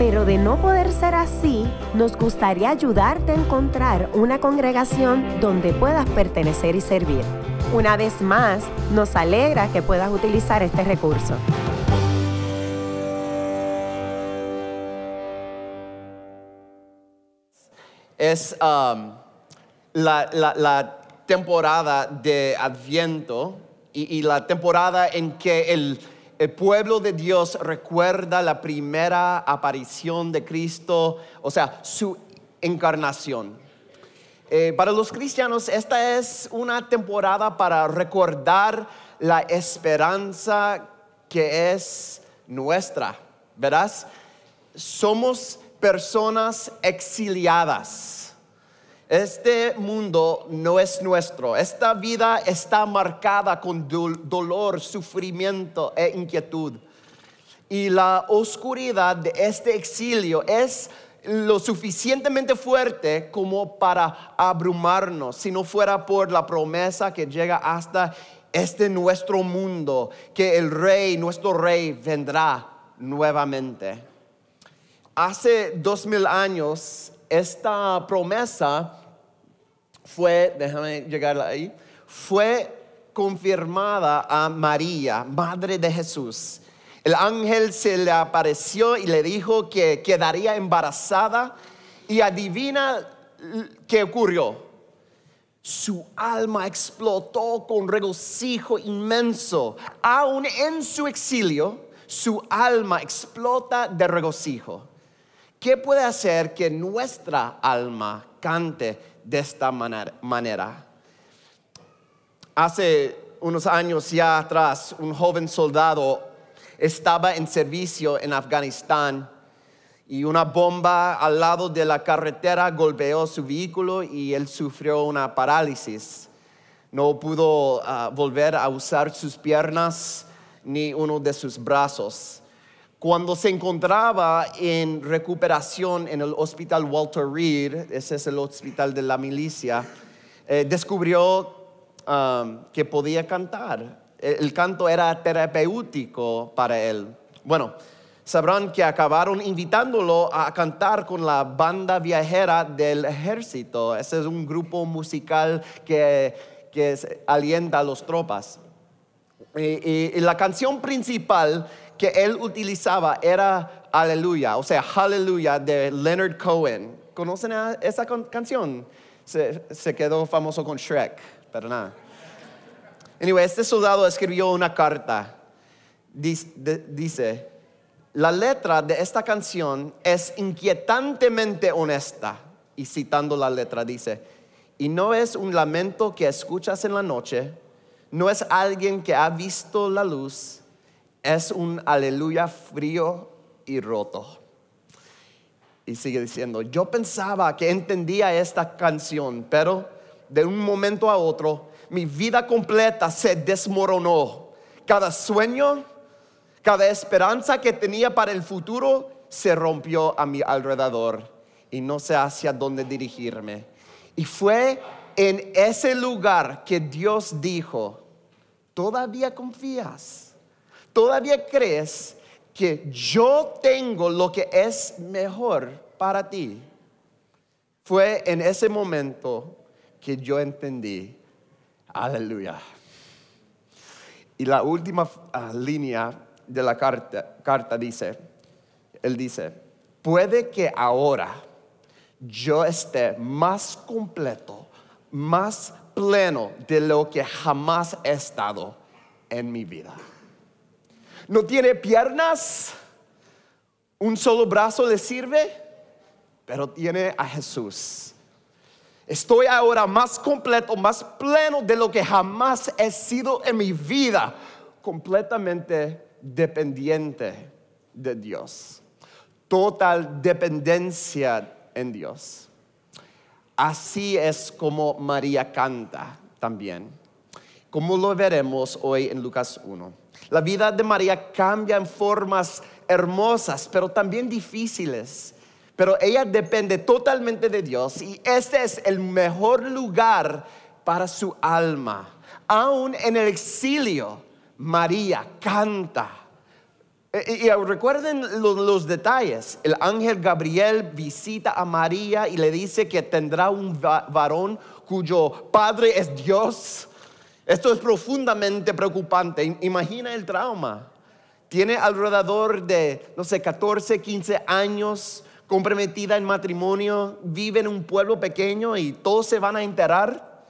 pero de no poder ser así, nos gustaría ayudarte a encontrar una congregación donde puedas pertenecer y servir. Una vez más, nos alegra que puedas utilizar este recurso. Es um, la, temporada de Adviento y la temporada en que el, el pueblo de Dios recuerda la primera aparición de Cristo, o sea, su encarnación. Eh, para los cristianos esta es una temporada para recordar la esperanza que es nuestra, ¿verás? Somos personas exiliadas. Este mundo no es nuestro. Esta vida está marcada con dol- dolor, sufrimiento e inquietud. Y la oscuridad de este exilio es lo suficientemente fuerte como para abrumarnos, si no fuera por la promesa que llega hasta este nuestro mundo, que el rey, nuestro rey, vendrá nuevamente. Hace dos mil años, esta promesa fue, déjame llegar ahí, fue confirmada a María, madre de Jesús. El ángel se le apareció y le dijo que quedaría embarazada y adivina qué ocurrió. Su alma explotó con regocijo inmenso. Aún en su exilio, su alma explota de regocijo. ¿Qué puede hacer que nuestra alma cante de esta maner- manera? Hace unos años ya atrás, un joven soldado estaba en servicio en Afganistán y una bomba al lado de la carretera golpeó su vehículo y él sufrió una parálisis. No pudo ah, volver a usar sus piernas ni uno de sus brazos. Cuando se encontraba en recuperación en el hospital Walter Reed, ese es el hospital de la milicia, eh, descubrió um, que podía cantar. El, el canto era terapéutico para él. Bueno, sabrán que acabaron invitándolo a cantar con la banda viajera del ejército. Ese es un grupo musical que, que alienta a las tropas. Y, y- y la canción principal que él utilizaba era Aleluya, o sea, Aleluya de Leonard Cohen. ¿Conocen esa canción? Se, quedó famoso con Shrek, pero nada. Anyway, este soldado escribió una carta. Dice, la letra de esta canción es inquietantemente honesta. Y citando la letra dice, y no es un lamento que escuchas en la noche, no es alguien que ha visto la luz, es un aleluya frío y roto. Y sigue diciendo, yo pensaba que entendía esta canción, pero de un momento a otro mi vida completa se desmoronó. Cada sueño, cada esperanza que tenía para el futuro se rompió a mi alrededor y no sé hacia dónde dirigirme. Y fue en ese lugar que Dios dijo, ¿todavía confías? ¿Todavía crees que yo tengo lo que es mejor para ti? Fue en ese momento que yo entendí, aleluya. Y la última ah, línea de la carta, carta dice, él dice, puede que ahora yo esté más completo, más pleno de lo que jamás he estado en mi vida. No tiene piernas, un solo brazo le sirve, pero tiene a Jesús. Estoy ahora más completo, más pleno de lo que jamás he sido en mi vida, completamente dependiente de Dios. Total dependencia en Dios. así es como María canta también, como lo veremos hoy en Lucas 1. La vida de María cambia en formas hermosas, pero también difíciles. Pero ella depende totalmente de Dios y este es el mejor lugar para su alma. Aún en el exilio, María canta. Y, recuerden los, detalles. El ángel Gabriel visita a María y le dice que tendrá un varón cuyo padre es Dios. Esto es profundamente preocupante. Imagina el trauma. Tiene alrededor de, no sé, 14, 15 años comprometida en matrimonio, vive en un pueblo pequeño y todos se van a enterar.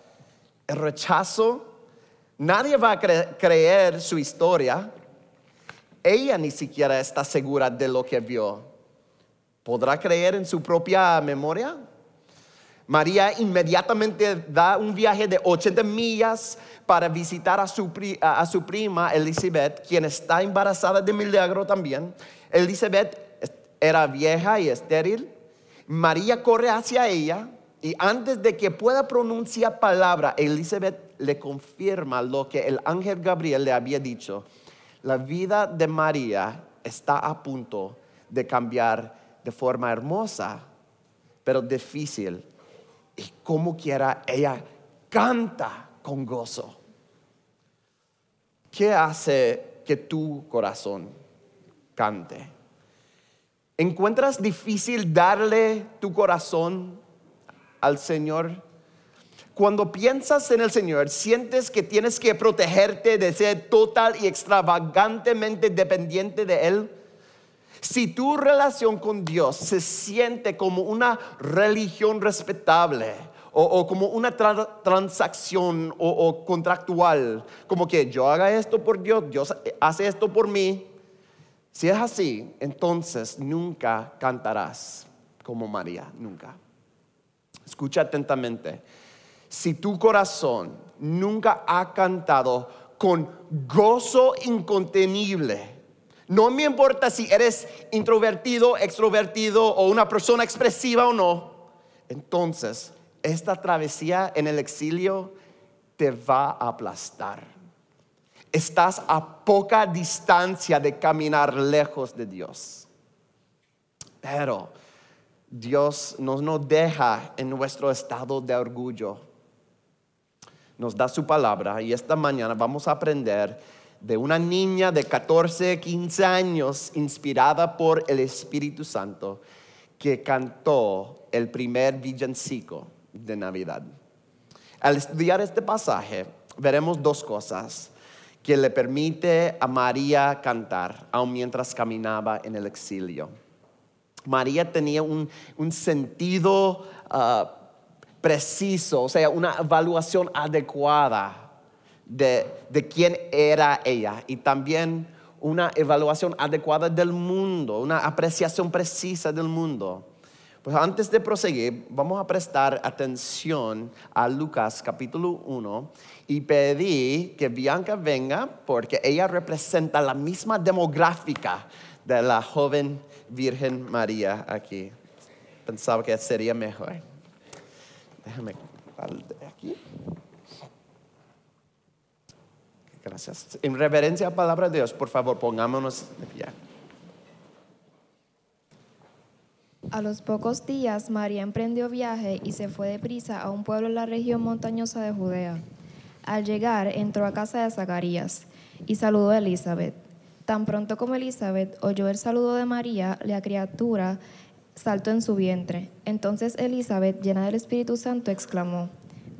El rechazo. Nadie va a creer su historia. Ella ni siquiera está segura de lo que vio. ¿Podrá creer en su propia memoria? María inmediatamente da un viaje de 80 millas para visitar a su, prima Elizabeth, quien está embarazada de milagro también. Elizabeth era vieja y estéril. María corre hacia ella y antes de que pueda pronunciar palabra, Elizabeth le confirma lo que el ángel Gabriel le había dicho. La vida de María está a punto de cambiar de forma hermosa, pero difícil. Y como quiera, ella canta con gozo. ¿Qué hace que tu corazón cante? ¿Encuentras difícil darle tu corazón al Señor? Cuando piensas en el Señor, sientes que tienes que protegerte de ser total y extravagantemente dependiente de Él. Si tu relación con Dios se siente como una religión respetable, o, como una transacción o, contractual, como que yo haga esto por Dios, Dios hace esto por mí. Si es así, entonces nunca cantarás como María, nunca. Escucha atentamente. Si tu corazón nunca ha cantado con gozo incontenible, no me importa si eres introvertido, extrovertido o una persona expresiva o no, entonces esta travesía en el exilio te va a aplastar. Estás a poca distancia de caminar lejos de Dios. Pero Dios nos no deja en nuestro estado de orgullo. Nos da su palabra y esta mañana vamos a aprender de una niña de 14, 15 años inspirada por el Espíritu Santo que cantó el primer villancico de Navidad. Al estudiar este pasaje, veremos dos cosas que le permite a María cantar, aun mientras caminaba en el exilio. María tenía un, sentido ah, preciso, o sea, una evaluación adecuada de, de quién era ella y también una evaluación adecuada del mundo, una apreciación precisa del mundo. Pues antes de proseguir, vamos a prestar atención a Lucas capítulo 1 y pedí que Bianca venga porque ella representa la misma demográfica de la joven Virgen María aquí. Pensaba que sería mejor. Déjame aquí. Gracias. En reverencia a la palabra de Dios, por favor, pongámonos de pie. A los pocos días, María emprendió viaje y se fue deprisa a un pueblo en la región montañosa de Judea. Al llegar, entró a casa de Zacarías y saludó a Elizabeth. Tan pronto como Elizabeth oyó el saludo de María, la criatura saltó en su vientre. Entonces Elizabeth, llena del Espíritu Santo, exclamó,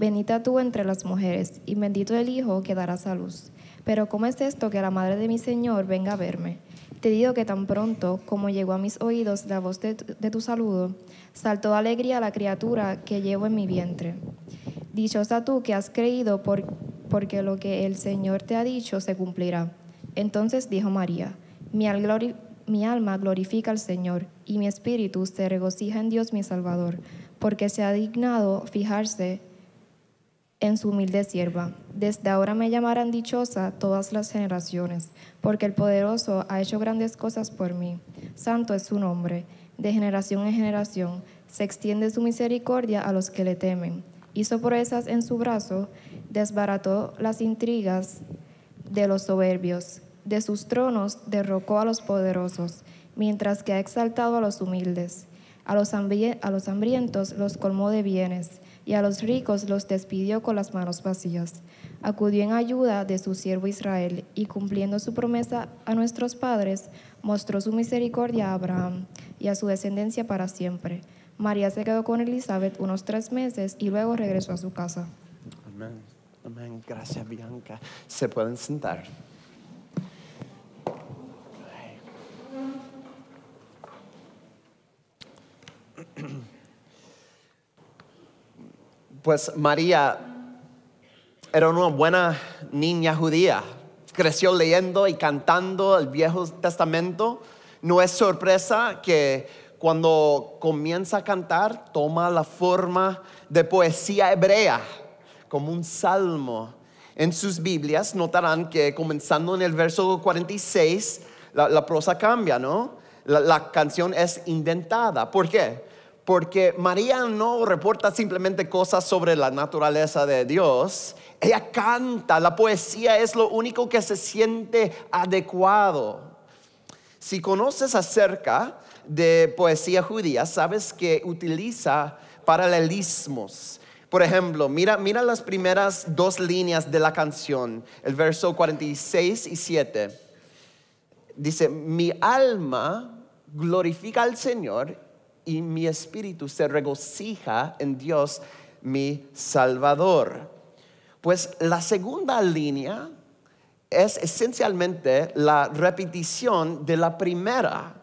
Bendita tú entre las mujeres, y bendito el Hijo que darás a luz. Pero ¿cómo es esto que la madre de mi Señor venga a verme? Te digo que tan pronto como llegó a mis oídos la voz de, tu saludo, saltó de alegría la criatura que llevo en mi vientre. Dichosa tú que has creído por, porque lo que el Señor te ha dicho se cumplirá. Entonces dijo María, mi, mi alma glorifica al Señor y mi espíritu se regocija en Dios mi Salvador, porque se ha dignado fijarse en su humilde sierva. Desde ahora me llamarán dichosa todas las generaciones, porque el poderoso ha hecho grandes cosas por mí. Santo es su nombre, de generación en generación. Se extiende su misericordia a los que le temen. Hizo proezas en su brazo, desbarató las intrigas de los soberbios. De sus tronos derrocó a los poderosos, mientras que ha exaltado a los humildes. A los, a los hambrientos los colmó de bienes, y a los ricos los despidió con las manos vacías. Acudió en ayuda de su siervo Israel, y cumpliendo su promesa a nuestros padres, mostró su misericordia a Abraham y a su descendencia para siempre. María se quedó con Elizabeth unos tres meses y luego regresó a su casa. Amén. Amén. Gracias, Bianca. Se pueden sentar. Pues María era una buena niña judía. Creció leyendo y cantando el Viejo Testamento. No es sorpresa que cuando comienza a cantar toma la forma de poesía hebrea, como un salmo. En sus Biblias notarán que comenzando en el verso 46, la, prosa cambia, ¿no? La, la canción es inventada. ¿Por qué? Porque María no reporta simplemente cosas sobre la naturaleza de Dios, ella canta, la poesía es lo único que se siente adecuado. Si conoces acerca de poesía judía, sabes que utiliza paralelismos. Por ejemplo, mira, mira las primeras dos líneas de la canción, el verso 46 y 7. Dice, mi alma glorifica al Señor y mi espíritu se regocija en Dios, mi Salvador. Pues la segunda línea es esencialmente la repetición de la primera,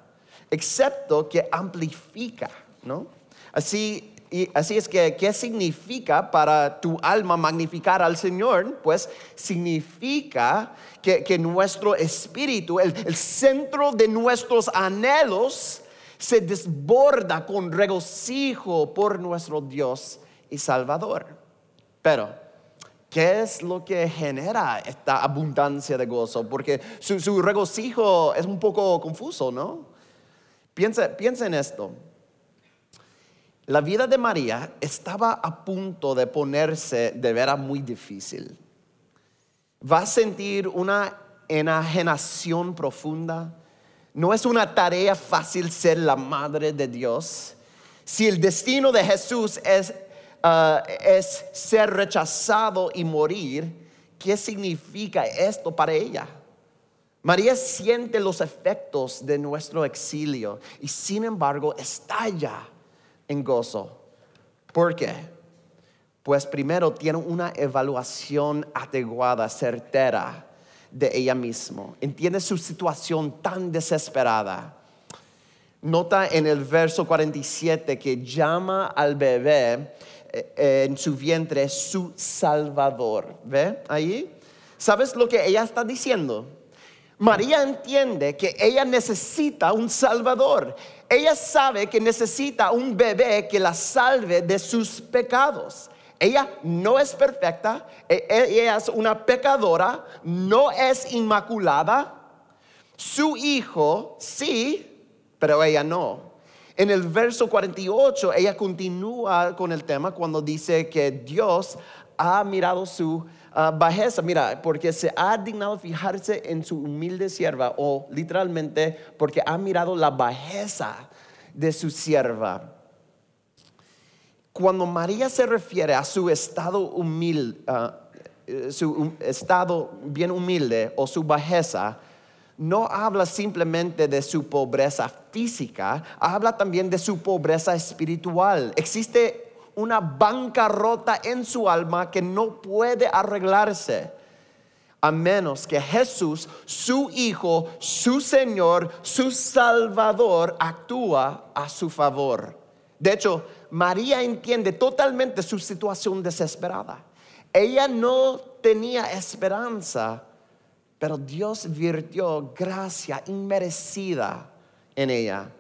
excepto que amplifica, ¿no? Así, así es que, ¿qué significa para tu alma magnificar al Señor? Pues significa que, nuestro espíritu, el centro de nuestros anhelos, se desborda con regocijo por nuestro Dios y Salvador. Pero, ¿qué es lo que genera esta abundancia de gozo? Porque su, regocijo es un poco confuso, ¿no? Piensa, piensa en esto. La vida de María estaba a punto de ponerse de veras muy difícil. Va a sentir una enajenación profunda. No es una tarea fácil ser la madre de Dios. Si el destino de Jesús es, uh, es ser rechazado y morir, ¿qué significa esto para ella? María siente los efectos de nuestro exilio y sin embargo estalla en gozo. ¿Por qué? Pues primero tiene una evaluación adecuada, certera de ella misma. Entiende su situación tan desesperada. Nota en el verso 47 que llama al bebé eh, en su vientre su salvador. ¿Ve ahí? ¿Sabes lo que ella está diciendo? María entiende que ella necesita un salvador. Ella sabe que necesita un bebé que la salve de sus pecados. Ella no es perfecta, ella es una pecadora, no es inmaculada. Su hijo sí, pero ella no. En el verso 48, ella continúa con el tema cuando dice que Dios ha mirado su uh, bajeza. Mira, porque se ha dignado fijarse en su humilde sierva, o literalmente porque ha mirado la bajeza de su sierva. Cuando María se refiere a su estado humilde, uh, su um, estado bien humilde o su bajeza, no habla simplemente de su pobreza física, habla también de su pobreza espiritual. Existe una bancarrota en su alma que no puede arreglarse a menos que Jesús, su Hijo, su Señor, su Salvador, actúa a su favor. De hecho, María entiende totalmente su situación desesperada. Ella no tenía esperanza, pero Dios virtió gracia inmerecida en ella.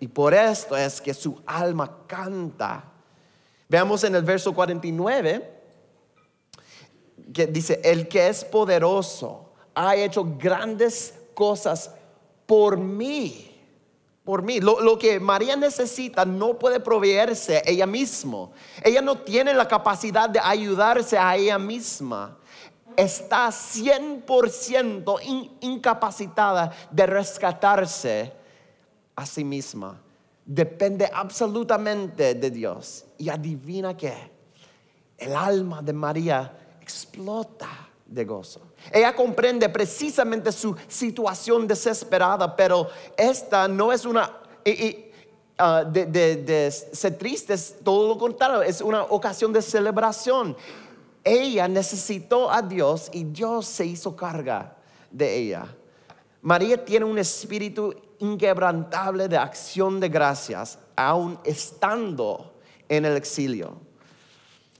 Y por esto es que su alma canta. Veamos en el verso 49 que dice, el que es poderoso ha hecho grandes cosas por mí. Por mí. Lo, lo que María necesita no puede proveerse ella misma. Ella no tiene la capacidad de ayudarse a ella misma. Está 100% in- incapacitada de rescatarse a sí misma. Depende absolutamente de Dios. Y adivina qué. El alma de María explota de gozo. Ella comprende precisamente su situación desesperada, pero esta no es una... y- y, ah, de, de- de ser triste, es todo lo contrario, es una ocasión de celebración. Ella necesitó a Dios y Dios se hizo carga de ella. María tiene un espíritu inquebrantable de acción de gracias, aun estando en el exilio.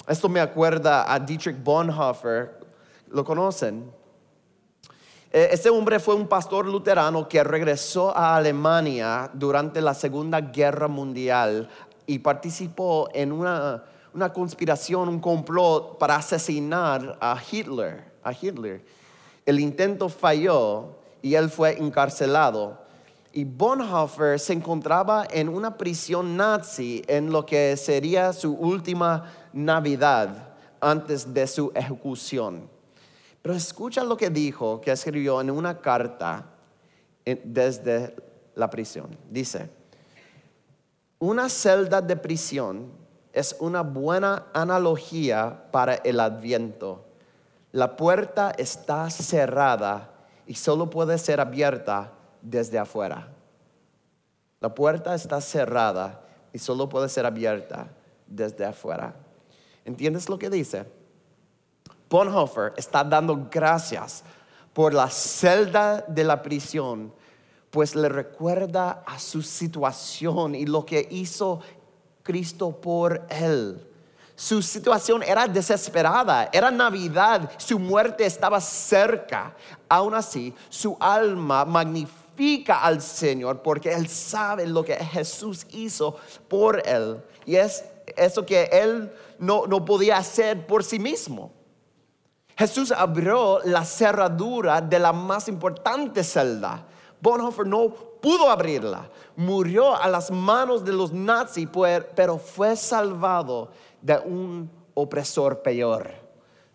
Esto me acuerda a Dietrich Bonhoeffer, ¿lo conocen? Eh, Este hombre fue un pastor luterano que regresó a Alemania durante la Segunda Guerra Mundial y participó en una, una conspiración, un complot para asesinar a Hitler, a Hitler. El intento falló y él fue encarcelado. Y Bonhoeffer se encontraba en una prisión nazi en lo que sería su última Navidad antes de su ejecución. Pero escucha lo que dijo, que escribió en una carta desde la prisión. Dice, una celda de prisión es una buena analogía para el adviento. La puerta está cerrada y solo puede ser abierta desde afuera. La puerta está cerrada y solo puede ser abierta desde afuera. ¿Entiendes lo que dice? Bonhoeffer está dando gracias por la celda de la prisión, pues le recuerda a su situación y lo que hizo Cristo por él. Su situación era desesperada, era Navidad, su muerte estaba cerca. Aún así, su alma magnifica al Señor porque él sabe lo que Jesús hizo por él. Y es eso que él no, no podía hacer por sí mismo. Jesús abrió la cerradura de la más importante celda. Bonhoeffer no pudo abrirla. Murió a las manos de los nazis, pues, pero fue salvado de un opresor peor.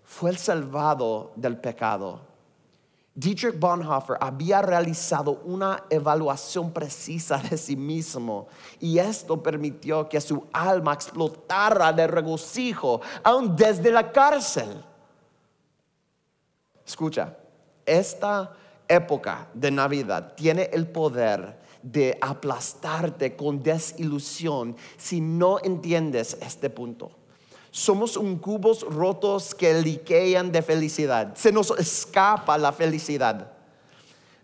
Fue el salvado del pecado. Dietrich Bonhoeffer había realizado una evaluación precisa de sí mismo y esto permitió que su alma explotara de regocijo aún desde la cárcel. Escucha, esta época de Navidad tiene el poder de aplastarte con desilusión si no entiendes este punto. Somos un cubos rotos que liquean de felicidad. Se nos escapa la felicidad.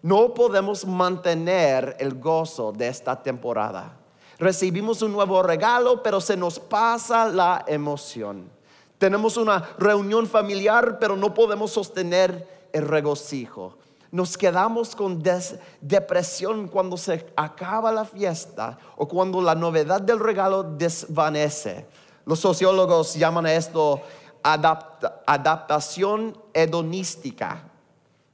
No podemos mantener el gozo de esta temporada. Recibimos un nuevo regalo, pero se nos pasa la emoción. Tenemos una reunión familiar, pero no podemos sostener el regocijo. Nos quedamos con depresión cuando se acaba la fiesta o cuando la novedad del regalo desvanece. Los sociólogos llaman a esto adapta- adaptación hedonística.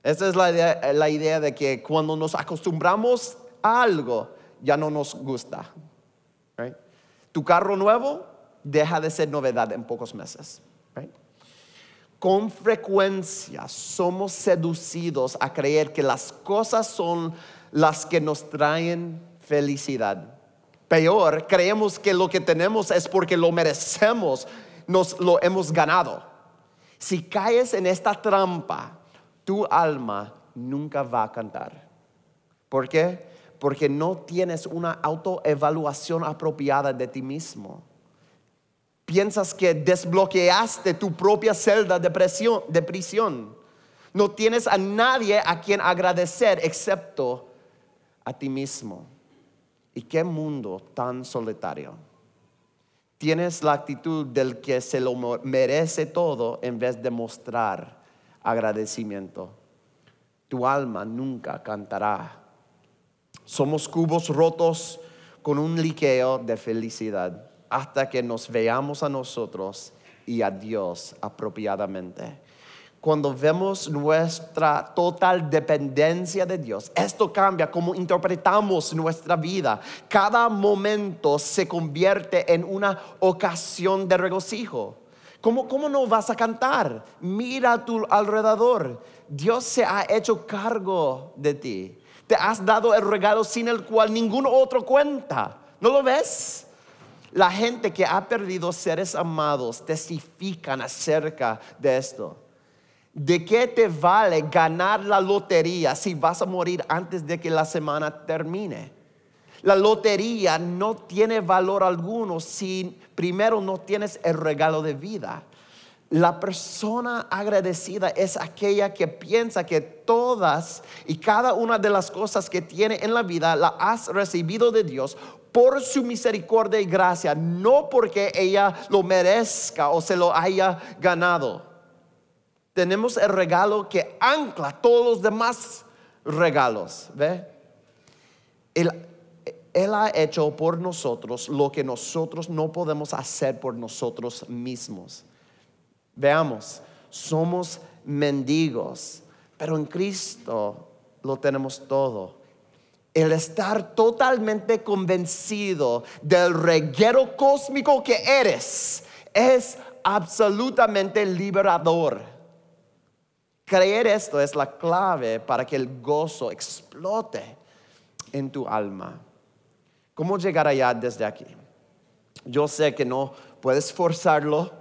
Esa es la idea, de que cuando nos acostumbramos a algo, ya no nos gusta. Tu carro nuevo deja de ser novedad en pocos meses. Con frecuencia somos seducidos a creer que las cosas son las que nos traen felicidad. Peor, creemos que lo que tenemos es porque lo merecemos, nos lo hemos ganado. Si caes en esta trampa, tu alma nunca va a cantar. ¿Por qué? Porque no tienes una autoevaluación apropiada de ti mismo. Piensas que desbloqueaste tu propia celda de, presión- de prisión. No tienes a nadie a quien agradecer excepto a ti mismo. ¿Y qué mundo tan solitario? Tienes la actitud del que se lo merece todo en vez de mostrar agradecimiento. Tu alma nunca cantará. Somos cubos rotos con un liqueo de felicidad hasta que nos veamos a nosotros y a Dios apropiadamente. cuando vemos nuestra total dependencia de Dios, esto cambia cómo interpretamos nuestra vida. Cada momento se convierte en una ocasión de regocijo. ¿Cómo, cómo no vas a cantar? Mira a tu alrededor. Dios se ha hecho cargo de ti. Te has dado el regalo sin el cual ningún otro cuenta. ¿No lo ves? La gente que ha perdido seres amados testifican acerca de esto. ¿De qué te vale ganar la lotería si vas a morir antes de que la semana termine? La lotería no tiene valor alguno si primero no tienes el regalo de vida. La persona agradecida es aquella que piensa que todas y cada una de las cosas que tiene en la vida la has recibido de Dios por su misericordia y gracia, no porque ella lo merezca o se lo haya ganado. Tenemos el regalo que ancla todos los demás regalos. ¿Ve? Él, él ha hecho por nosotros lo que nosotros no podemos hacer por nosotros mismos. Veamos, somos mendigos, pero en Cristo lo tenemos todo. El estar totalmente convencido del reguero cósmico que eres es absolutamente liberador. Creer esto es la clave para que el gozo explote en tu alma. ¿Cómo llegar allá desde aquí? Yo sé que no puedes forzarlo,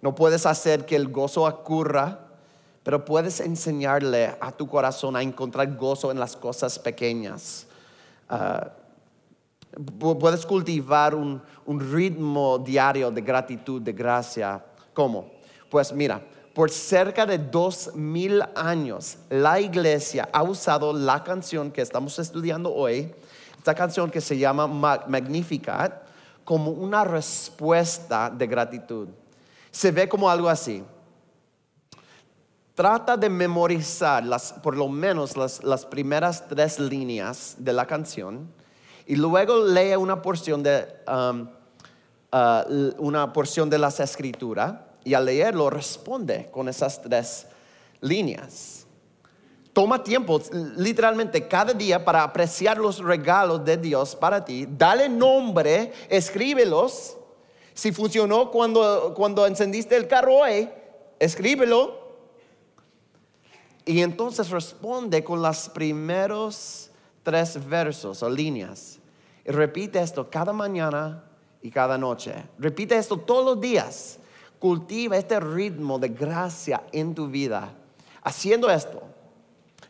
no puedes hacer que el gozo ocurra, pero puedes enseñarle a tu corazón a encontrar gozo en las cosas pequeñas. Ah, puedes cultivar un, un ritmo diario de gratitud, de gracia. ¿Cómo? Pues mira, por cerca de dos mil años, la iglesia ha usado la canción que estamos estudiando hoy, esta canción que se llama Magnificat, como una respuesta de gratitud se ve como algo así. Trata de memorizar las, por lo menos las, primeras tres líneas de la canción y luego lee una porción de, um, uh, una porción de las escrituras y al leerlo responde con esas tres líneas. Toma tiempo, literalmente, cada día para apreciar los regalos de Dios para ti. Dale nombre, escríbelos si funcionó cuando, cuando encendiste el carro hoy, escríbelo. Y entonces responde con los primeros tres versos o líneas. Y repite esto cada mañana y cada noche. Repite esto todos los días. Cultiva este ritmo de gracia en tu vida. Haciendo esto,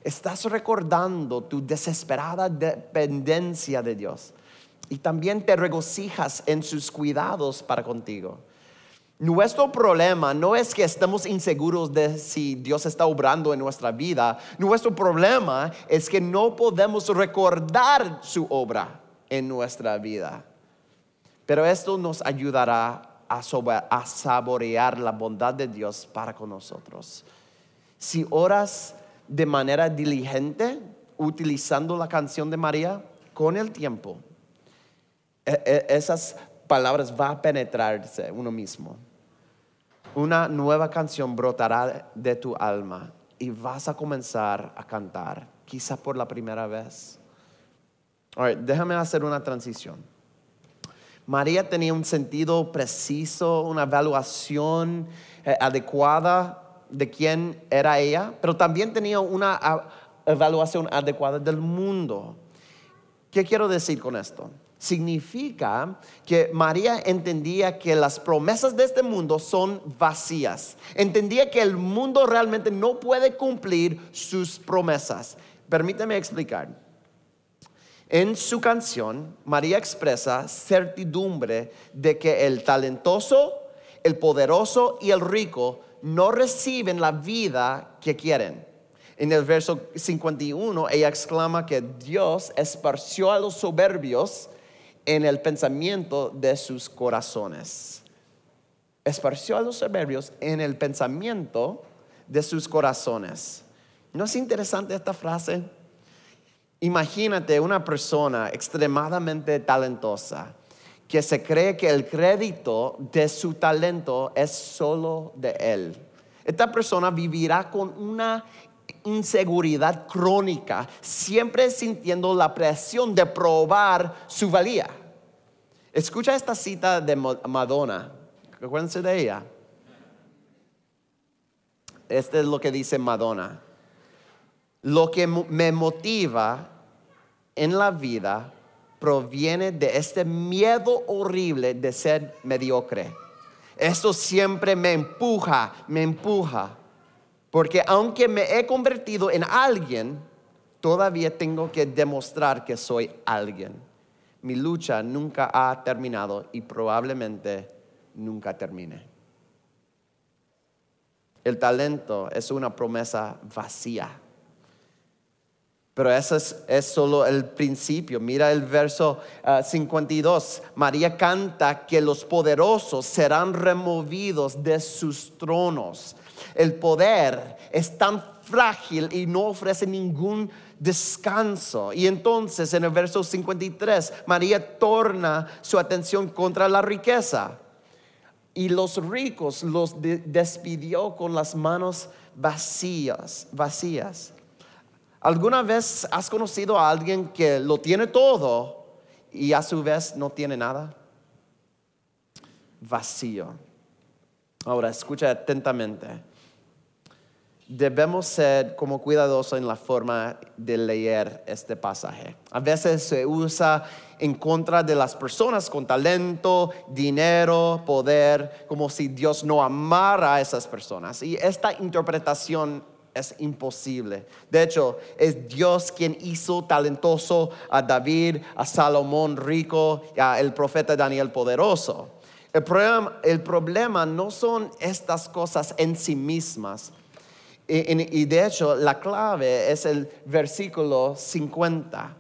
estás recordando tu desesperada dependencia de Dios y también te regocijas en sus cuidados para contigo. Nuestro problema no es que estemos inseguros de si Dios está obrando en nuestra vida. Nuestro problema es que no podemos recordar su obra en nuestra vida. Pero esto nos ayudará a, a saborear la bondad de Dios para con nosotros. Si oras de manera diligente, utilizando la canción de María, con el tiempo esas palabras va a penetrarse uno mismo. Una nueva canción brotará de tu alma y vas a comenzar a cantar, quizá por la primera vez. déjame hacer una transición. María tenía un sentido preciso, una evaluación eh, adecuada de quién era ella, pero también tenía una evaluación adecuada del mundo. ¿Qué quiero decir con esto? Significa que María entendía que las promesas de este mundo son vacías. Entendía que el mundo realmente no puede cumplir sus promesas. Permíteme explicar. En su canción, María expresa certidumbre de que el talentoso, el poderoso y el rico no reciben la vida que quieren. En el verso 51, ella exclama que Dios esparció a los soberbios en el pensamiento de sus corazones. Esparció a los soberbios en el pensamiento de sus corazones. ¿No es interesante esta frase? Imagínate una persona extremadamente talentosa que se cree que el crédito de su talento es solo de él. esta persona vivirá con una inseguridad crónica, siempre sintiendo la presión de probar su valía. Escucha esta cita de Madonna, acuérdense de ella. Este es lo que dice Madonna. Lo que me motiva en la vida proviene de este miedo horrible de ser mediocre. Esto siempre me empuja, me empuja. Porque aunque me he convertido en alguien, todavía tengo que demostrar que soy alguien. Mi lucha nunca ha terminado y probablemente nunca termine. El talento es una promesa vacía pero eso es, solo el principio. Mira el verso 52. Ah, María canta que los poderosos serán removidos de sus tronos. El poder es tan frágil y no ofrece ningún descanso. Y entonces en el verso 53, María torna su atención contra la riqueza. Y los ricos los despidió con las manos vacías, vacías. ¿Alguna vez has conocido a alguien que lo tiene todo y a su vez no tiene nada? Vacío. Ahora, escucha atentamente. Debemos ser como cuidadosos en la forma de leer este pasaje. A veces se usa en contra de las personas con talento, dinero, poder, como si Dios no amara a esas personas. Y esta interpretación es imposible. De hecho, es Dios quien hizo talentoso a David, a Salomón rico, y a el profeta Daniel poderoso. El problema, el problema no son estas cosas en sí mismas. Y, de hecho, la clave es el versículo 50.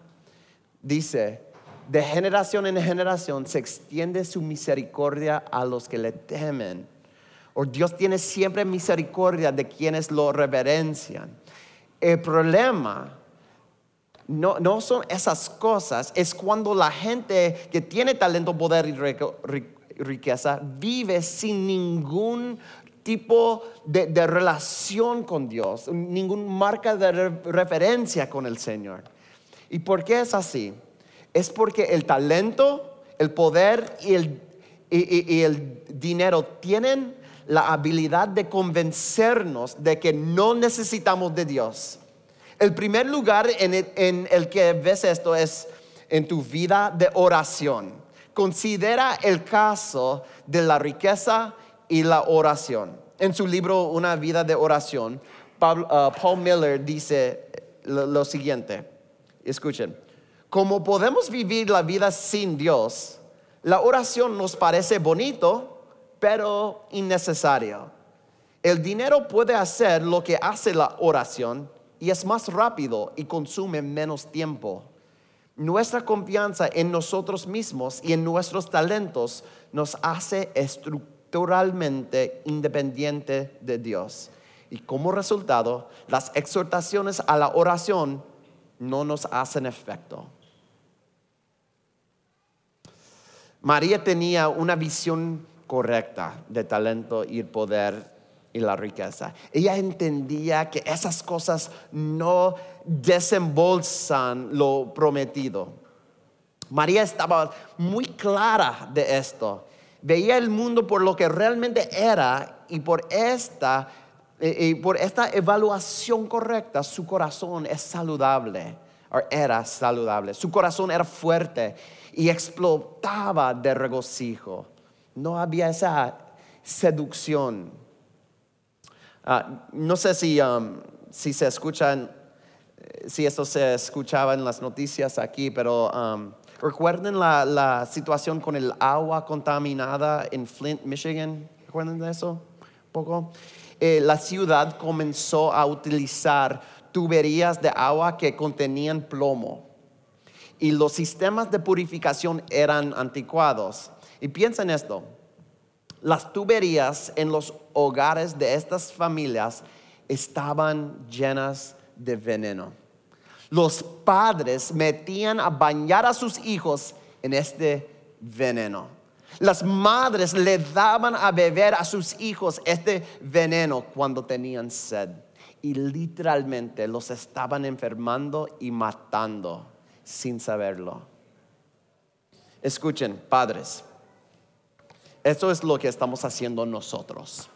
Dice, de generación en generación se extiende su misericordia a los que le temen o Dios tiene siempre misericordia de quienes lo reverencian. El problema no, no, son esas cosas, es cuando la gente que tiene talento, poder y riqueza vive sin ningún tipo de, relación con Dios, ningún marca de referencia con el Señor. ¿Y por qué es así? Es porque el talento, el poder y el, el dinero tienen la habilidad de convencernos de que no necesitamos de Dios. El primer lugar en el, que ves esto es en tu vida de oración. Considera el caso de la riqueza y la oración. En su libro Una vida de oración, Paul, uh, Paul Miller dice lo, siguiente. Escuchen, como podemos vivir la vida sin Dios, la oración nos parece bonito, pero innecesario. El dinero puede hacer lo que hace la oración y es más rápido y consume menos tiempo. Nuestra confianza en nosotros mismos y en nuestros talentos nos hace estructuralmente independiente de Dios. Y como resultado, las exhortaciones a la oración no nos hacen efecto. María tenía una visión correcta de talento y el poder y la riqueza. Ella entendía que esas cosas no desembolsan lo prometido. María estaba muy clara de esto. Veía el mundo por lo que realmente era y por esta, y por esta evaluación correcta su corazón es saludable, o era saludable. Su corazón era fuerte y explotaba de regocijo no había esa seducción. Ah, no sé si, um, si se escuchan, eh, si esto se escuchaba en las noticias aquí, pero um, recuerden la, situación con el agua contaminada en Flint, Michigan. ¿Recuerdan de eso? poco. Eh, la ciudad comenzó a utilizar tuberías de agua que contenían plomo y los sistemas de purificación eran anticuados. Y piensa en esto, las tuberías en los hogares de estas familias estaban llenas de veneno. Los padres metían a bañar a sus hijos en este veneno. Las madres le daban a beber a sus hijos este veneno cuando tenían sed y literalmente los estaban enfermando y matando sin saberlo. Escuchen, padres, esto es lo que estamos haciendo nosotros.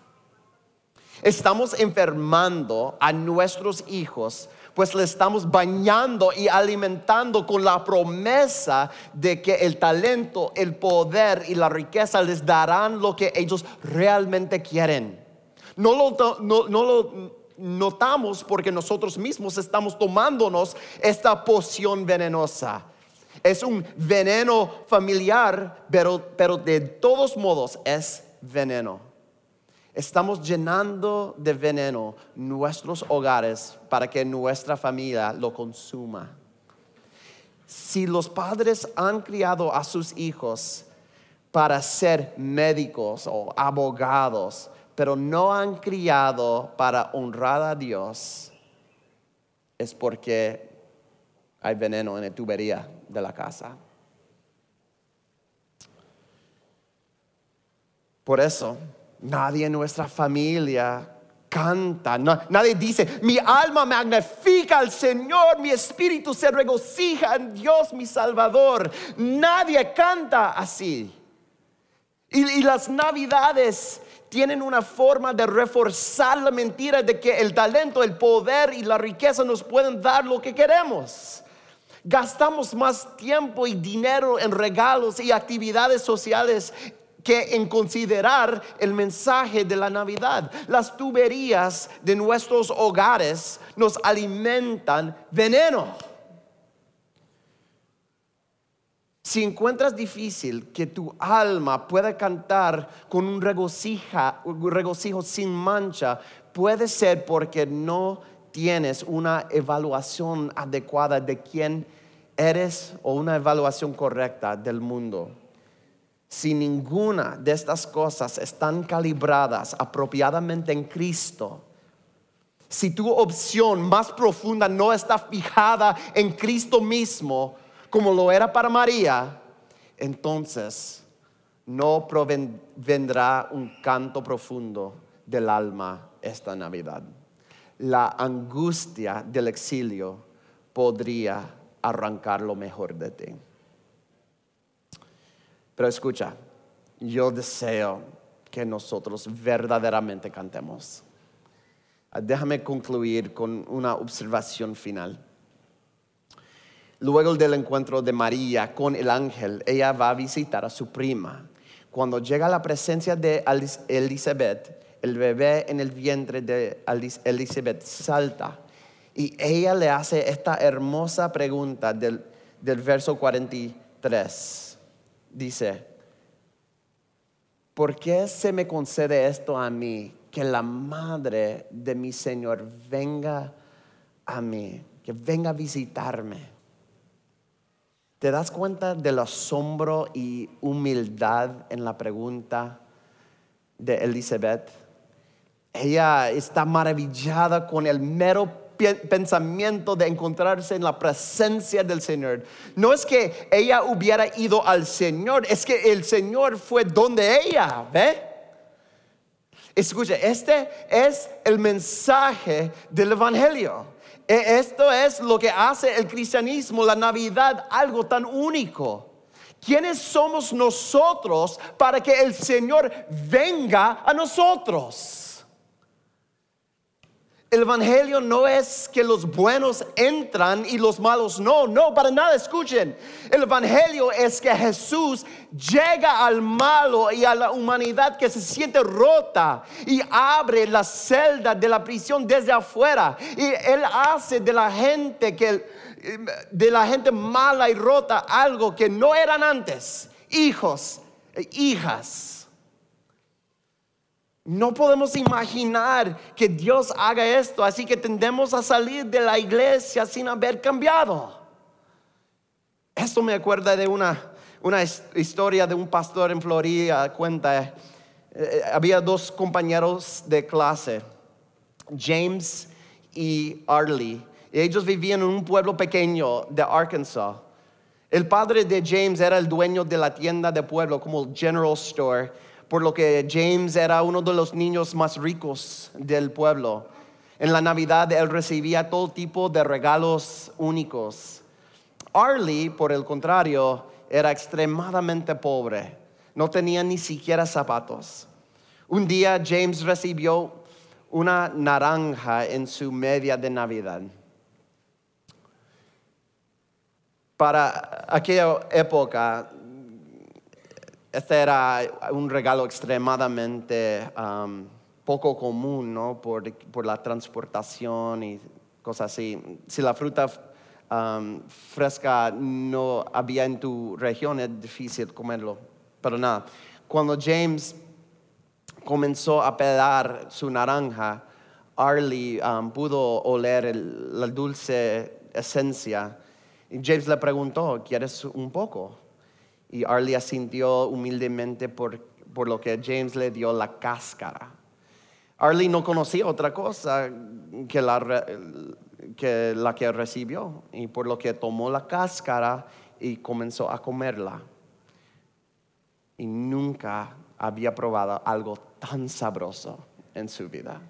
Estamos enfermando a nuestros hijos, pues le estamos bañando y alimentando con la promesa de que el talento, el poder y la riqueza les darán lo que ellos realmente quieren. No lo, no, no lo notamos porque nosotros mismos estamos tomándonos esta poción venenosa. Es un veneno familiar, pero de todos modos es veneno. Estamos llenando de veneno nuestros hogares para que nuestra familia lo consuma. Si los padres han criado a sus hijos para ser médicos o abogados, pero no han criado para honrar a Dios, es porque hay veneno en la tubería de la casa. Por eso, nadie en nuestra familia canta, nadie dice, mi alma magnifica al Señor, mi espíritu se regocija en Dios mi Salvador. Nadie canta así. y las navidades tienen una forma de reforzar la mentira de que el talento, el poder y la riqueza nos pueden dar lo que queremos. Gastamos más tiempo y dinero en regalos y actividades sociales que en considerar el mensaje de la Navidad. Las tuberías de nuestros hogares nos alimentan veneno. Si encuentras difícil que tu alma pueda cantar con un regocijo sin mancha, puede ser porque no tienes una evaluación adecuada de quién eres o una evaluación correcta del mundo. Si ninguna de estas cosas están calibradas apropiadamente en Cristo, si tu opción más profunda no está fijada en Cristo mismo, como lo era para María, entonces no vendrá un canto profundo del alma esta Navidad. La angustia del exilio podría arrancar lo mejor de ti. Pero escucha, yo deseo que nosotros verdaderamente cantemos. Déjame concluir con una observación final. Luego del encuentro de María con el ángel, ella va a visitar a su prima. Cuando llega a la presencia de Elizabeth, el bebé en el vientre de Elizabeth salta y ella le hace esta hermosa pregunta del, del verso 43. Dice, ¿por qué se me concede esto a mí? Que la madre de mi Señor venga a mí, que venga a visitarme. ¿Te das cuenta del asombro y humildad en la pregunta de Elizabeth? Ella está maravillada con el mero pensamiento de encontrarse en la presencia del Señor. No es que ella hubiera ido al Señor, es que el Señor fue donde ella, ¿ve? Escuche, este es el mensaje del Evangelio. E, esto es lo que hace el cristianismo, la Navidad, algo tan único. ¿Quiénes somos nosotros para que el Señor venga a nosotros? El Evangelio no es que los buenos entran y los malos no, no, para nada, escuchen. El Evangelio es que Jesús llega al malo y a la humanidad que se siente rota y abre la celda de la prisión desde afuera. Y Él hace de la gente que, de la gente mala y rota algo que no eran antes, hijos, e hijas no podemos imaginar que Dios haga esto, así que tendemos a salir de la iglesia sin haber cambiado. Esto me acuerda de una, una historia de un pastor en Florida, cuenta, eh, eh, había dos compañeros de clase, James y Arlie, y ellos vivían en un pueblo pequeño de Arkansas. El padre de James era el dueño de la tienda de pueblo como General Store, por lo que James era uno de los niños más ricos del pueblo. En la Navidad él recibía todo tipo de regalos únicos. Arlie, por el contrario, era extremadamente pobre. No tenía ni siquiera zapatos. Un día James recibió una naranja en su media de Navidad. Para aquella época, este era un regalo extremadamente um, poco común, ¿no? Por, por, la transportación y cosas así. Si la fruta um, fresca no había en tu región, es difícil comerlo. Pero nada, cuando James comenzó a pelar su naranja, Arlie um, pudo oler la dulce esencia y James le preguntó, ¿quieres un poco? Y Arlie asintió humildemente por, por lo que James le dio la cáscara. Arlie no conocía otra cosa que la, que la que recibió y por lo que tomó la cáscara y comenzó a comerla. Y nunca había probado algo tan sabroso en su vida.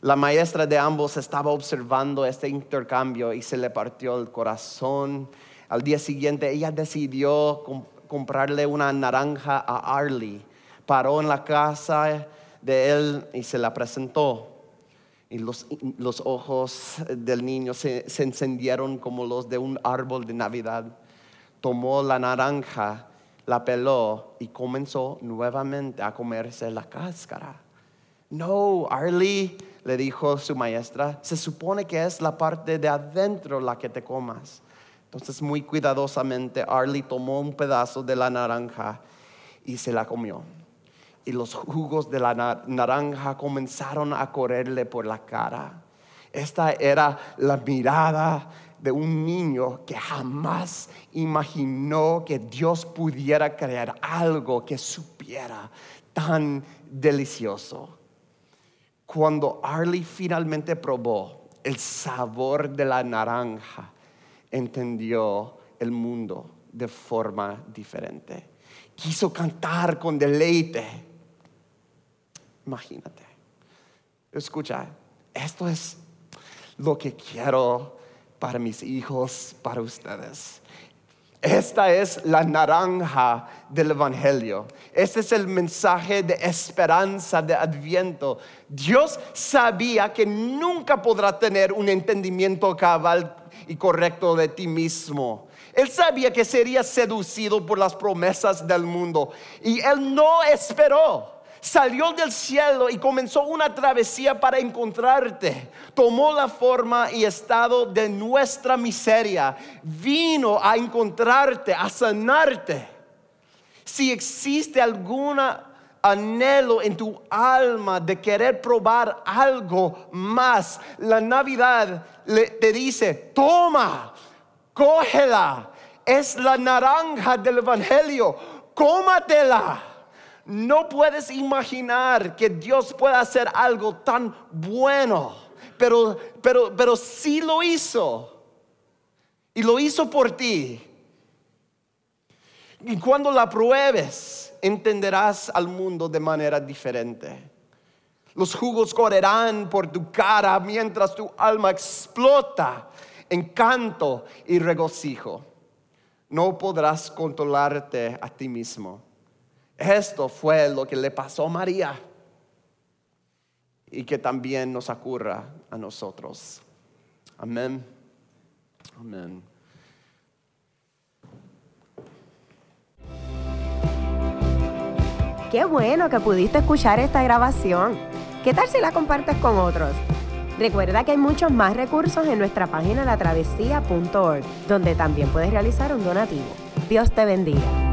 La maestra de ambos estaba observando este intercambio y se le partió el corazón. Al día siguiente ella decidió comprarle una naranja a Arlie. Paró en la casa de él y se la presentó. Y los, ojos del niño se, se encendieron como los de un árbol de Navidad. Tomó la naranja, la peló y comenzó nuevamente a comerse la cáscara. No, Arlie le dijo su maestra, se supone que es la parte de adentro la que te comas. Entonces muy cuidadosamente Arlie tomó un pedazo de la naranja y se la comió. Y los jugos de la naranja comenzaron a correrle por la cara. Esta era la mirada de un niño que jamás imaginó que Dios pudiera crear algo que supiera tan delicioso. Cuando Arlie finalmente probó el sabor de la naranja, entendió el mundo de forma diferente. Quiso cantar con deleite. Imagínate. Escucha, esto es lo que quiero para mis hijos, para ustedes. Esta es la naranja del Evangelio. Este es el mensaje de esperanza, de adviento. Dios sabía que nunca podrá tener un entendimiento cabal y correcto de ti mismo. Él sabía que sería seducido por las promesas del mundo y él no esperó salió del cielo y comenzó una travesía para encontrarte. Tomó la forma y estado de nuestra miseria. Vino a encontrarte, a sanarte. Si existe alguna anhelo en tu alma de querer probar algo más, la Navidad te dice, toma, cógela. Es la naranja del Evangelio, cómatela no puedes imaginar que Dios pueda hacer algo tan bueno, pero, pero, pero sí lo hizo. Y lo hizo por ti. Y cuando la pruebes, entenderás al mundo de manera diferente. Los jugos correrán por tu cara mientras tu alma explota en canto y regocijo. No podrás controlarte a ti mismo esto fue lo que le pasó a María y que también nos ocurra a nosotros. Amén. Amén. Qué bueno que pudiste escuchar esta grabación. ¿Qué tal si la compartes con otros? Recuerda que hay muchos más recursos en nuestra página latravesía.org, donde también puedes realizar un donativo. Dios te bendiga.